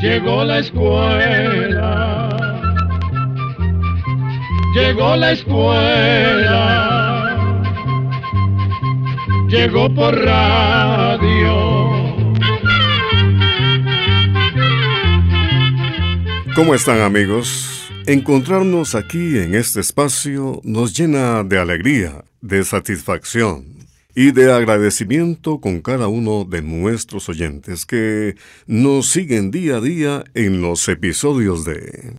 Llegó la escuela, llegó la escuela, llegó por radio. ¿Cómo están amigos? Encontrarnos aquí en este espacio nos llena de alegría, de satisfacción y de agradecimiento con cada uno de nuestros oyentes que nos siguen día a día en los episodios de...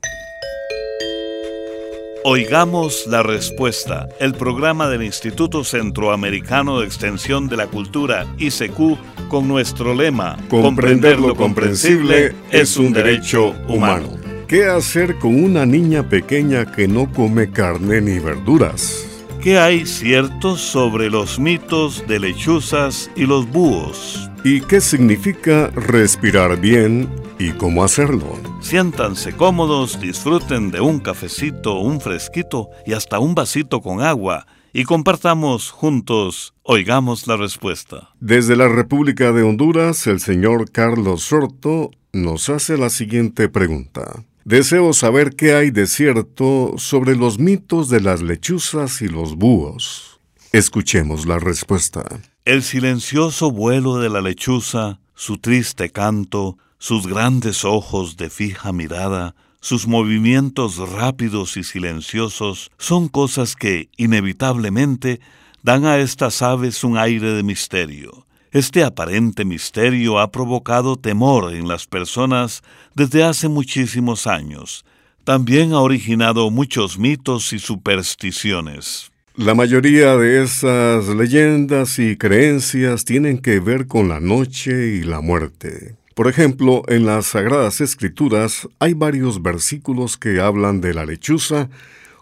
Oigamos la respuesta, el programa del Instituto Centroamericano de Extensión de la Cultura, ICQ, con nuestro lema, Comprender lo comprensible es un derecho humano. ¿Qué hacer con una niña pequeña que no come carne ni verduras? ¿Qué hay cierto sobre los mitos de lechuzas y los búhos? ¿Y qué significa respirar bien y cómo hacerlo? Siéntanse cómodos, disfruten de un cafecito, un fresquito y hasta un vasito con agua y compartamos juntos, oigamos la respuesta. Desde la República de Honduras, el señor Carlos Sorto nos hace la siguiente pregunta. Deseo saber qué hay de cierto sobre los mitos de las lechuzas y los búhos. Escuchemos la respuesta. El silencioso vuelo de la lechuza, su triste canto, sus grandes ojos de fija mirada, sus movimientos rápidos y silenciosos son cosas que, inevitablemente, dan a estas aves un aire de misterio. Este aparente misterio ha provocado temor en las personas desde hace muchísimos años. También ha originado muchos mitos y supersticiones. La mayoría de esas leyendas y creencias tienen que ver con la noche y la muerte. Por ejemplo, en las Sagradas Escrituras hay varios versículos que hablan de la lechuza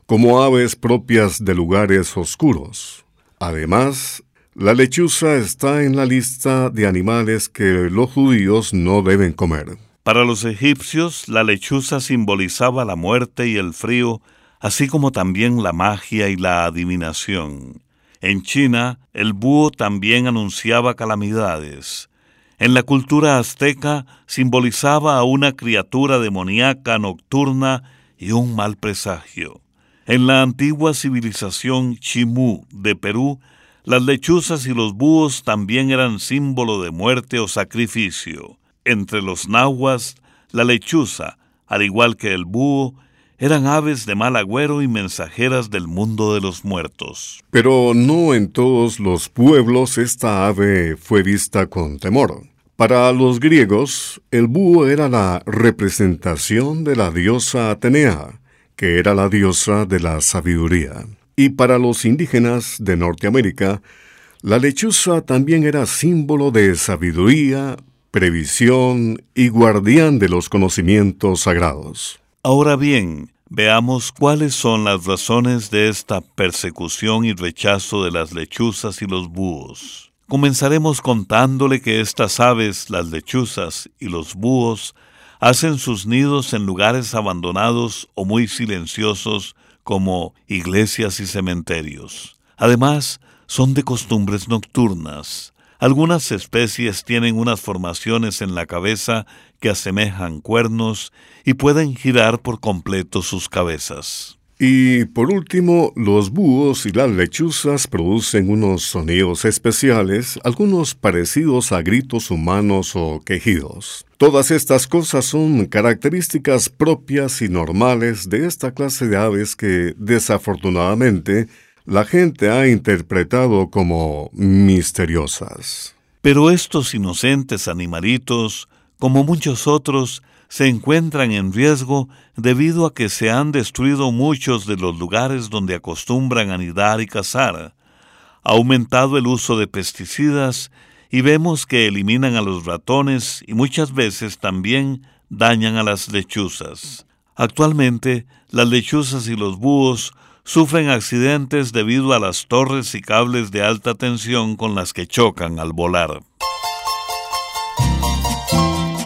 como aves propias de lugares oscuros. Además, la lechuza está en la lista de animales que los judíos no deben comer. Para los egipcios, la lechuza simbolizaba la muerte y el frío, así como también la magia y la adivinación. En China, el búho también anunciaba calamidades. En la cultura azteca simbolizaba a una criatura demoníaca nocturna y un mal presagio. En la antigua civilización Chimú de Perú, las lechuzas y los búhos también eran símbolo de muerte o sacrificio. Entre los nahuas, la lechuza, al igual que el búho, eran aves de mal agüero y mensajeras del mundo de los muertos. Pero no en todos los pueblos esta ave fue vista con temor. Para los griegos, el búho era la representación de la diosa Atenea, que era la diosa de la sabiduría. Y para los indígenas de Norteamérica, la lechuza también era símbolo de sabiduría, previsión y guardián de los conocimientos sagrados. Ahora bien, veamos cuáles son las razones de esta persecución y rechazo de las lechuzas y los búhos. Comenzaremos contándole que estas aves, las lechuzas y los búhos, hacen sus nidos en lugares abandonados o muy silenciosos como iglesias y cementerios. Además, son de costumbres nocturnas. Algunas especies tienen unas formaciones en la cabeza que asemejan cuernos y pueden girar por completo sus cabezas. Y por último, los búhos y las lechuzas producen unos sonidos especiales, algunos parecidos a gritos humanos o quejidos. Todas estas cosas son características propias y normales de esta clase de aves que, desafortunadamente, la gente ha interpretado como misteriosas. Pero estos inocentes animalitos, como muchos otros, se encuentran en riesgo debido a que se han destruido muchos de los lugares donde acostumbran anidar y cazar. Ha aumentado el uso de pesticidas y vemos que eliminan a los ratones y muchas veces también dañan a las lechuzas. Actualmente, las lechuzas y los búhos sufren accidentes debido a las torres y cables de alta tensión con las que chocan al volar.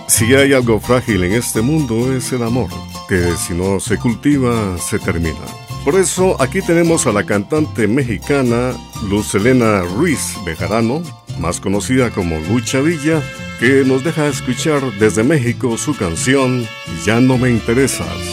Si hay algo frágil en este mundo es el amor, que si no se cultiva, se termina. Por eso aquí tenemos a la cantante mexicana Luz Elena Ruiz Bejarano más conocida como Lucha Villa, que nos deja escuchar desde México su canción Ya no me interesas.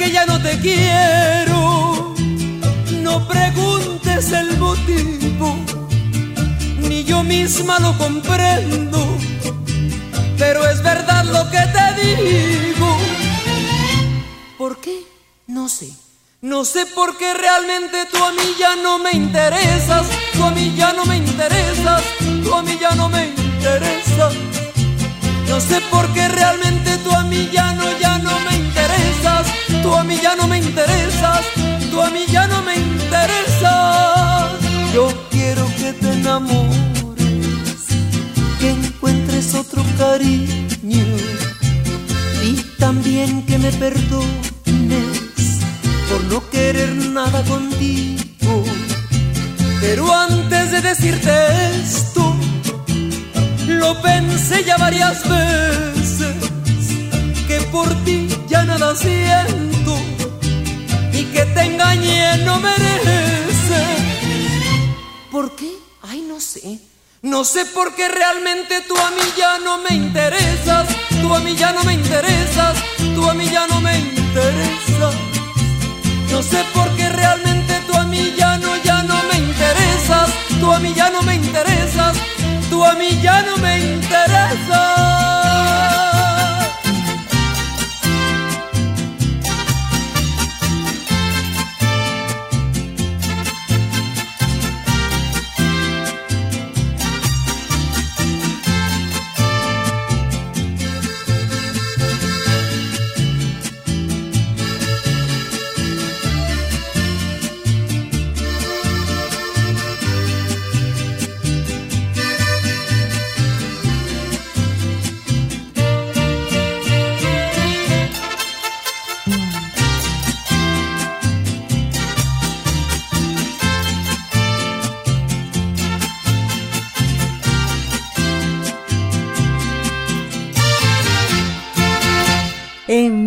Que ya no te quiero, no preguntes el motivo, ni yo misma lo comprendo, pero es verdad lo que te digo. ¿Por qué? No sé. No sé por qué realmente tú a mí ya no me interesas, tú a mí ya no me interesas, tú a mí ya no me interesas. No sé por qué realmente tú a mí ya no, ya no me interesas. Tú a mí ya no me interesas. Tú a mí ya no me interesas. Yo quiero que te enamores, que encuentres otro cariño y también que me perdones por no querer nada contigo. Pero antes de decirte esto, lo pensé ya varias veces, por ti ya nada siento y que te engañé no merece. ¿Por qué? Ay, no sé. No sé por qué realmente tú a mí ya no me interesas, tú a mí ya no me interesas, tú a mí ya no me interesas. No sé por qué realmente tú a mí ya no, ya no me interesas, tú a mí ya no me interesas, tú a mí ya no me interesas.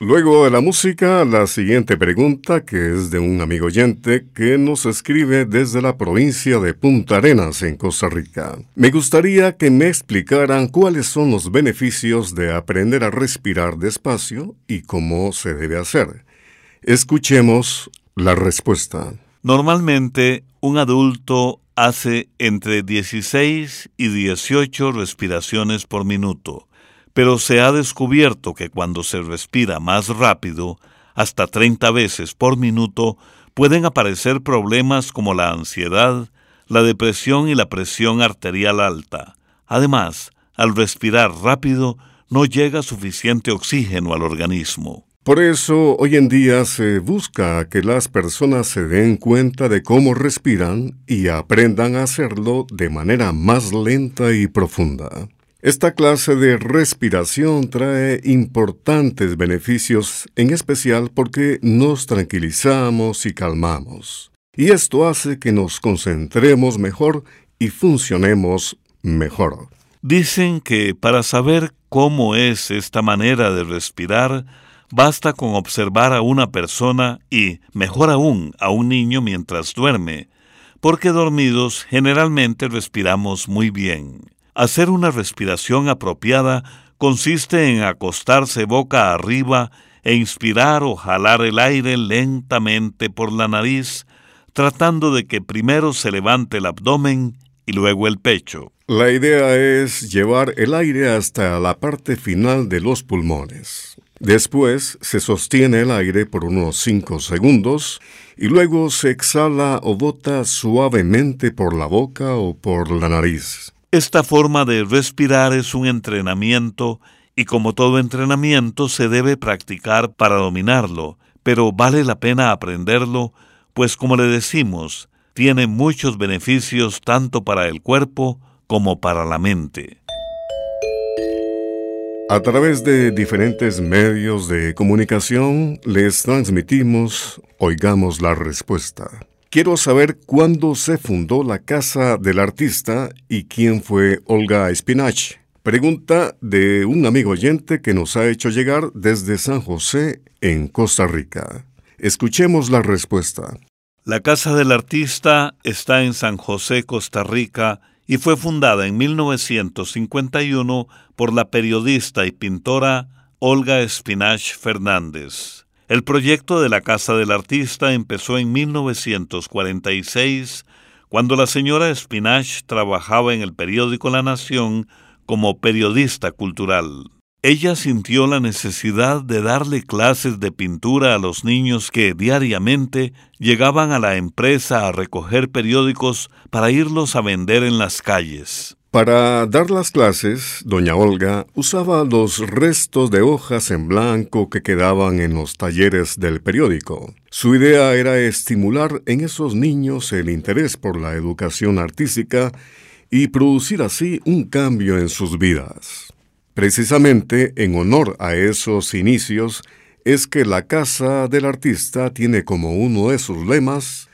Luego de la música, la siguiente pregunta, que es de un amigo oyente que nos escribe desde la provincia de Punta Arenas, en Costa Rica. Me gustaría que me explicaran cuáles son los beneficios de aprender a respirar despacio y cómo se debe hacer. Escuchemos la respuesta. Normalmente, un adulto hace entre 16 y 18 respiraciones por minuto pero se ha descubierto que cuando se respira más rápido, hasta 30 veces por minuto, pueden aparecer problemas como la ansiedad, la depresión y la presión arterial alta. Además, al respirar rápido, no llega suficiente oxígeno al organismo. Por eso, hoy en día se busca que las personas se den cuenta de cómo respiran y aprendan a hacerlo de manera más lenta y profunda. Esta clase de respiración trae importantes beneficios, en especial porque nos tranquilizamos y calmamos. Y esto hace que nos concentremos mejor y funcionemos mejor. Dicen que para saber cómo es esta manera de respirar, basta con observar a una persona y, mejor aún, a un niño mientras duerme, porque dormidos generalmente respiramos muy bien. Hacer una respiración apropiada consiste en acostarse boca arriba e inspirar o jalar el aire lentamente por la nariz, tratando de que primero se levante el abdomen y luego el pecho. La idea es llevar el aire hasta la parte final de los pulmones. Después se sostiene el aire por unos 5 segundos y luego se exhala o bota suavemente por la boca o por la nariz. Esta forma de respirar es un entrenamiento y como todo entrenamiento se debe practicar para dominarlo, pero vale la pena aprenderlo, pues como le decimos, tiene muchos beneficios tanto para el cuerpo como para la mente. A través de diferentes medios de comunicación les transmitimos Oigamos la Respuesta. Quiero saber cuándo se fundó la Casa del Artista y quién fue Olga Espinach. Pregunta de un amigo oyente que nos ha hecho llegar desde San José, en Costa Rica. Escuchemos la respuesta. La Casa del Artista está en San José, Costa Rica, y fue fundada en 1951 por la periodista y pintora Olga Espinach Fernández. El proyecto de la Casa del Artista empezó en 1946, cuando la señora Espinach trabajaba en el periódico La Nación como periodista cultural. Ella sintió la necesidad de darle clases de pintura a los niños que diariamente llegaban a la empresa a recoger periódicos para irlos a vender en las calles. Para dar las clases, doña Olga usaba los restos de hojas en blanco que quedaban en los talleres del periódico. Su idea era estimular en esos niños el interés por la educación artística y producir así un cambio en sus vidas. Precisamente en honor a esos inicios es que la Casa del Artista tiene como uno de sus lemas,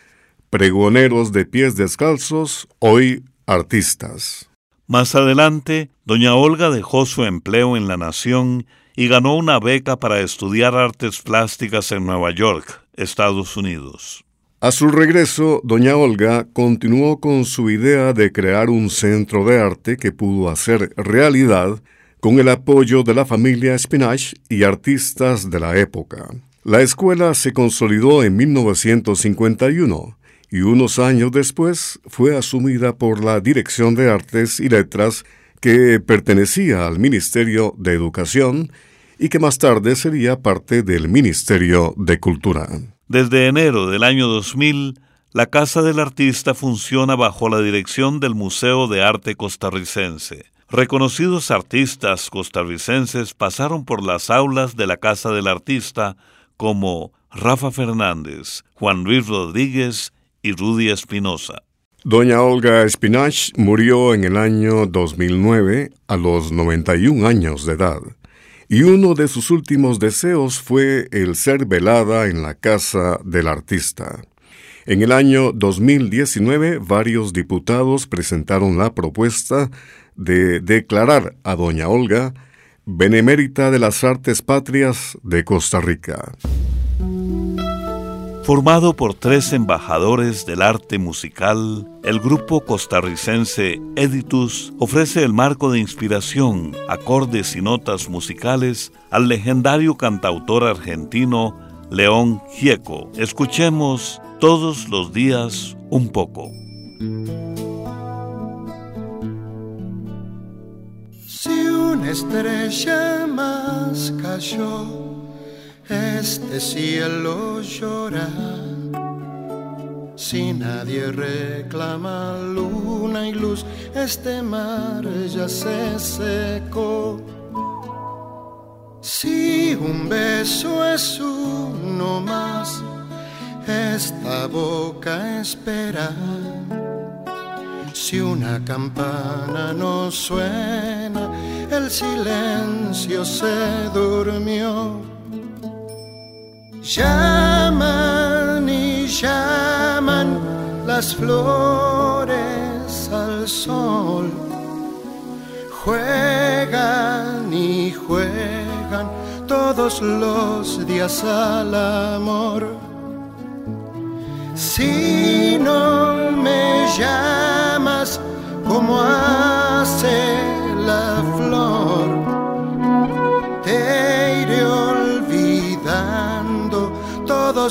pregoneros de pies descalzos, hoy artistas. Más adelante, doña Olga dejó su empleo en La Nación y ganó una beca para estudiar artes plásticas en Nueva York, Estados Unidos. A su regreso, doña Olga continuó con su idea de crear un centro de arte que pudo hacer realidad con el apoyo de la familia Spinach y artistas de la época. La escuela se consolidó en 1951 y unos años después fue asumida por la Dirección de Artes y Letras que pertenecía al Ministerio de Educación y que más tarde sería parte del Ministerio de Cultura. Desde enero del año 2000, la Casa del Artista funciona bajo la dirección del Museo de Arte Costarricense. Reconocidos artistas costarricenses pasaron por las aulas de la Casa del Artista como Rafa Fernández, Juan Luis Rodríguez y Rudy Espinosa. Doña Olga Espinach murió en el año 2009 a los 91 años de edad, y uno de sus últimos deseos fue el ser velada en la casa del artista. En el año 2019, varios diputados presentaron la propuesta de declarar a Doña Olga Benemérita de las Artes Patrias de Costa Rica. Formado por tres embajadores del arte musical, el grupo costarricense Editus ofrece el marco de inspiración, acordes y notas musicales al legendario cantautor argentino León Gieco. Escuchemos todos los días un poco. estrella más cayó, este cielo llora. Si nadie reclama luna y luz, este mar ya se secó. Si un beso es uno más, esta boca espera si una campana no suena, el silencio se durmió. Llaman y llaman las flores al sol. Juegan y juegan todos los días al amor.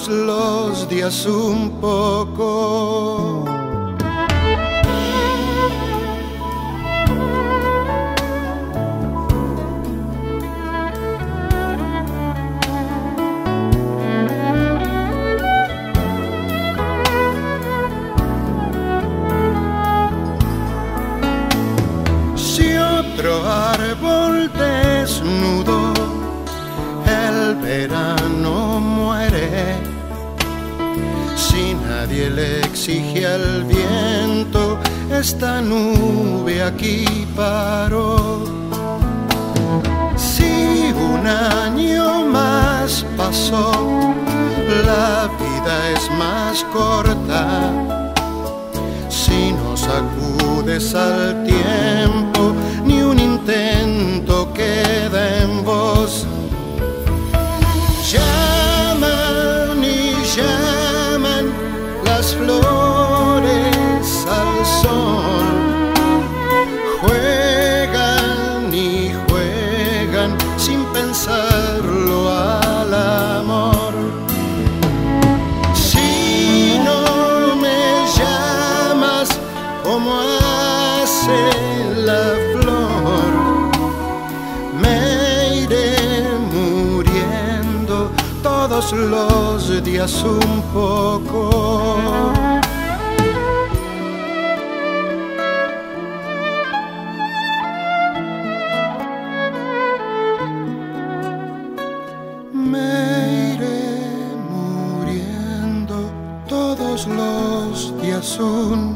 Los días un poco. Exige al viento, esta nube aquí paró. Si un año más pasó, la vida es más corta. Si no sacudes al todos los días un poco. Me iré muriendo todos los días un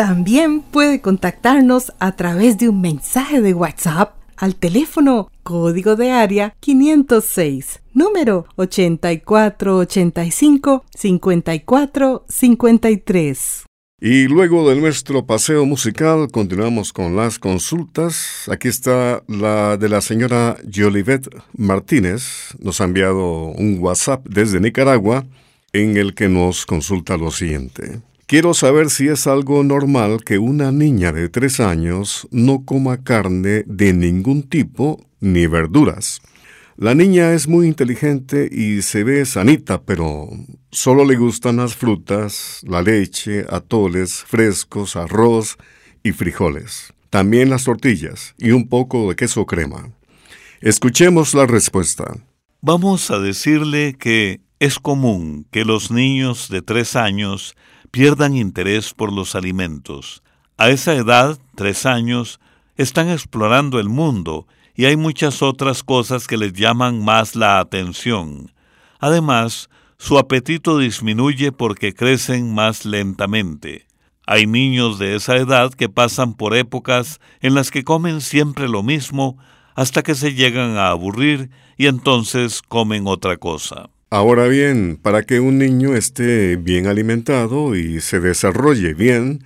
También puede contactarnos a través de un mensaje de WhatsApp al teléfono código de área 506, número 8485 5453. Y luego de nuestro paseo musical continuamos con las consultas. Aquí está la de la señora Jolivet Martínez. Nos ha enviado un WhatsApp desde Nicaragua en el que nos consulta lo siguiente. Quiero saber si es algo normal que una niña de tres años no coma carne de ningún tipo ni verduras. La niña es muy inteligente y se ve sanita, pero solo le gustan las frutas, la leche, atoles, frescos, arroz y frijoles. También las tortillas y un poco de queso crema. Escuchemos la respuesta. Vamos a decirle que es común que los niños de tres años pierdan interés por los alimentos. A esa edad, tres años, están explorando el mundo y hay muchas otras cosas que les llaman más la atención. Además, su apetito disminuye porque crecen más lentamente. Hay niños de esa edad que pasan por épocas en las que comen siempre lo mismo hasta que se llegan a aburrir y entonces comen otra cosa. Ahora bien, para que un niño esté bien alimentado y se desarrolle bien,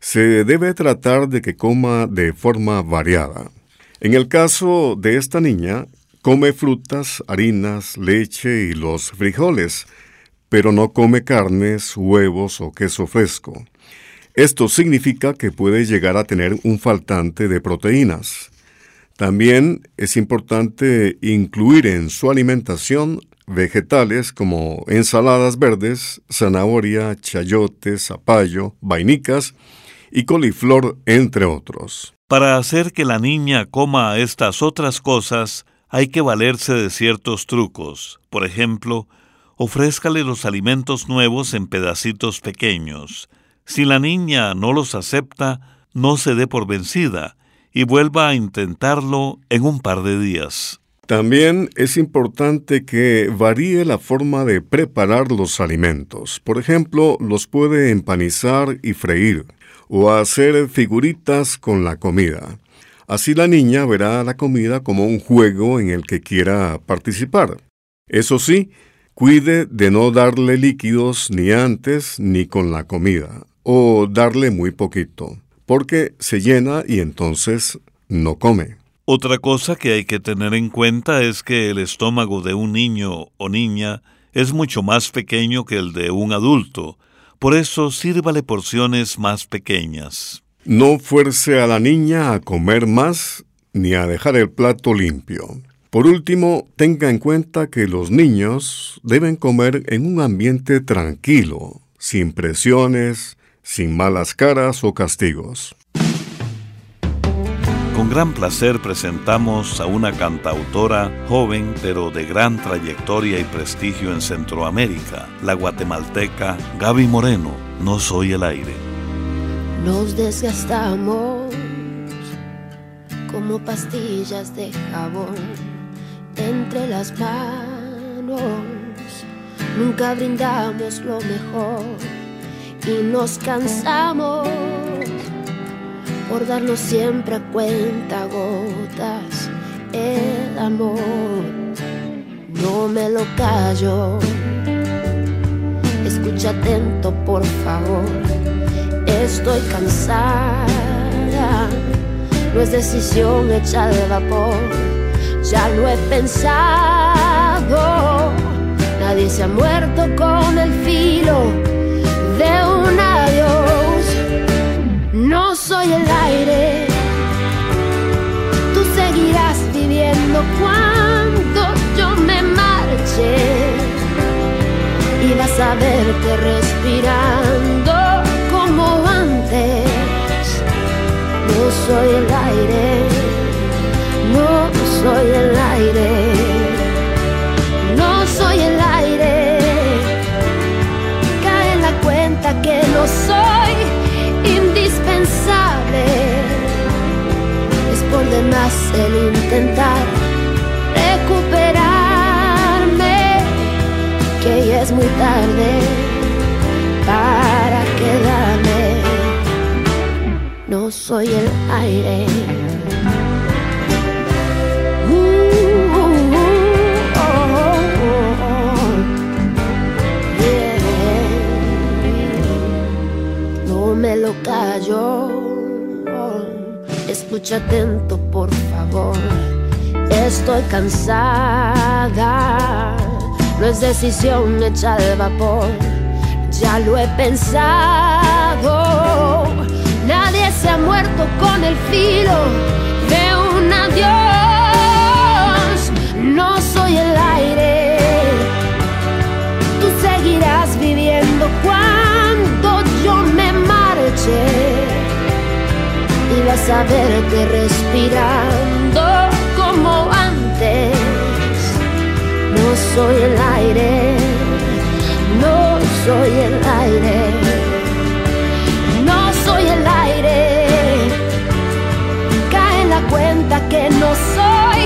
se debe tratar de que coma de forma variada. En el caso de esta niña, come frutas, harinas, leche y los frijoles, pero no come carnes, huevos o queso fresco. Esto significa que puede llegar a tener un faltante de proteínas. También es importante incluir en su alimentación vegetales como ensaladas verdes, zanahoria, chayote, zapallo, vainicas y coliflor, entre otros. Para hacer que la niña coma estas otras cosas, hay que valerse de ciertos trucos. Por ejemplo, ofrézcale los alimentos nuevos en pedacitos pequeños. Si la niña no los acepta, no se dé por vencida y vuelva a intentarlo en un par de días. También es importante que varíe la forma de preparar los alimentos. Por ejemplo, los puede empanizar y freír o hacer figuritas con la comida. Así la niña verá la comida como un juego en el que quiera participar. Eso sí, cuide de no darle líquidos ni antes ni con la comida, o darle muy poquito, porque se llena y entonces no come. Otra cosa que hay que tener en cuenta es que el estómago de un niño o niña es mucho más pequeño que el de un adulto, por eso sírvale porciones más pequeñas. No fuerce a la niña a comer más ni a dejar el plato limpio. Por último, tenga en cuenta que los niños deben comer en un ambiente tranquilo, sin presiones, sin malas caras o castigos. Con gran placer presentamos a una cantautora joven pero de gran trayectoria y prestigio en Centroamérica, la guatemalteca Gaby Moreno, No Soy el Aire. Nos desgastamos como pastillas de jabón entre las manos. Nunca brindamos lo mejor y nos cansamos por darnos siempre a cuenta gotas el amor. No me lo callo, escucha atento por favor. Estoy cansada, no es decisión hecha de vapor, ya lo he pensado. Nadie se ha muerto con el filo de un adiós. No soy el aire, tú seguirás viviendo cuando yo me marche. Y vas a verte respirando como antes. No soy el aire, no soy el aire, no soy el aire. Que no soy para quedarme. No soy el aire. me lo callo. Escucha atento, por favor. Estoy cansada. No es decisión hecha de vapor. Ya lo he pensado. Nadie se ha muerto con el filo de un adiós. No soy el aire. Tú seguirás viviendo cuando yo me y vas a verte respirando soy el aire, no soy el aire, no soy el aire. Cae en la cuenta que no soy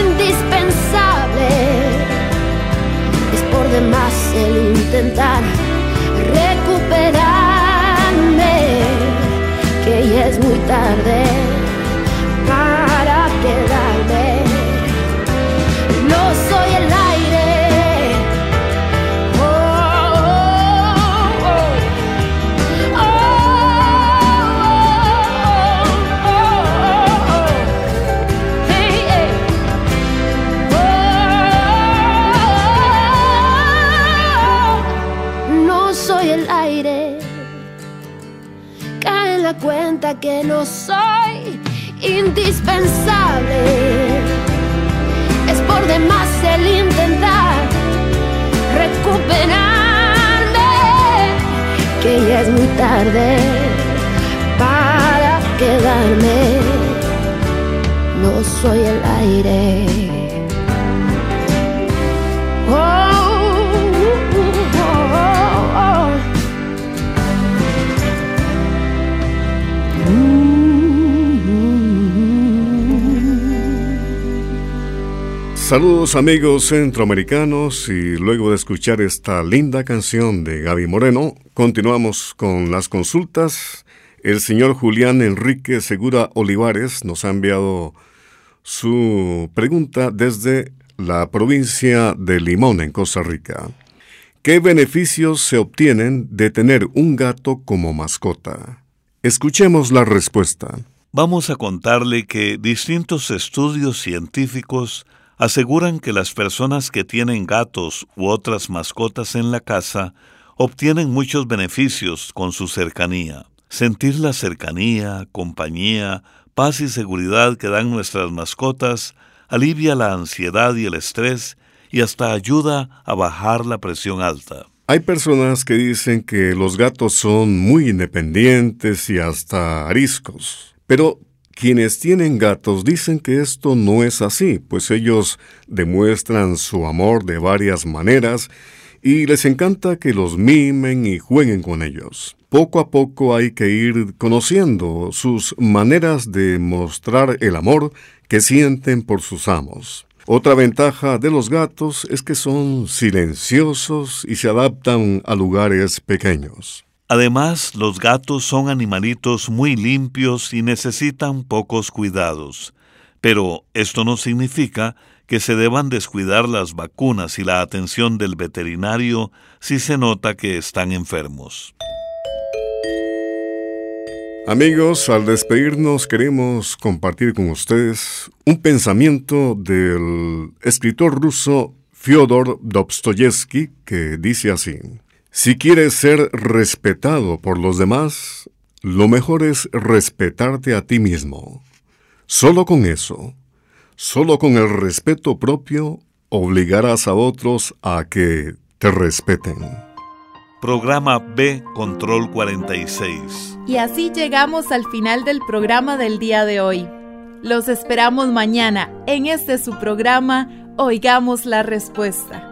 indispensable. Es por demás el intentar recuperar que ya es muy tarde Saludos amigos centroamericanos y luego de escuchar esta linda canción de Gaby Moreno, continuamos con las consultas. El señor Julián Enrique Segura Olivares nos ha enviado su pregunta desde la provincia de Limón, en Costa Rica. ¿Qué beneficios se obtienen de tener un gato como mascota? Escuchemos la respuesta. Vamos a contarle que distintos estudios científicos aseguran que las personas que tienen gatos u otras mascotas en la casa obtienen muchos beneficios con su cercanía. Sentir la cercanía, compañía, paz y seguridad que dan nuestras mascotas alivia la ansiedad y el estrés y hasta ayuda a bajar la presión alta. Hay personas que dicen que los gatos son muy independientes y hasta ariscos, pero Quienes tienen gatos dicen que esto no es así, pues ellos demuestran su amor de varias maneras y les encanta que los mimen y jueguen con ellos. Poco a poco hay que ir conociendo sus maneras de mostrar el amor que sienten por sus amos. Otra ventaja de los gatos es que son silenciosos y se adaptan a lugares pequeños. Además, los gatos son animalitos muy limpios y necesitan pocos cuidados. Pero esto no significa que se deban descuidar las vacunas y la atención del veterinario si se nota que están enfermos. Amigos, al despedirnos queremos compartir con ustedes un pensamiento del escritor ruso Fyodor Dostoyevsky que dice así, Si quieres ser respetado por los demás, lo mejor es respetarte a ti mismo. Solo con eso, solo con el respeto propio, obligarás a otros a que te respeten. Programa B Control 46. Y así llegamos al final del programa del día de hoy. Los esperamos mañana en este su programa Oigamos la Respuesta.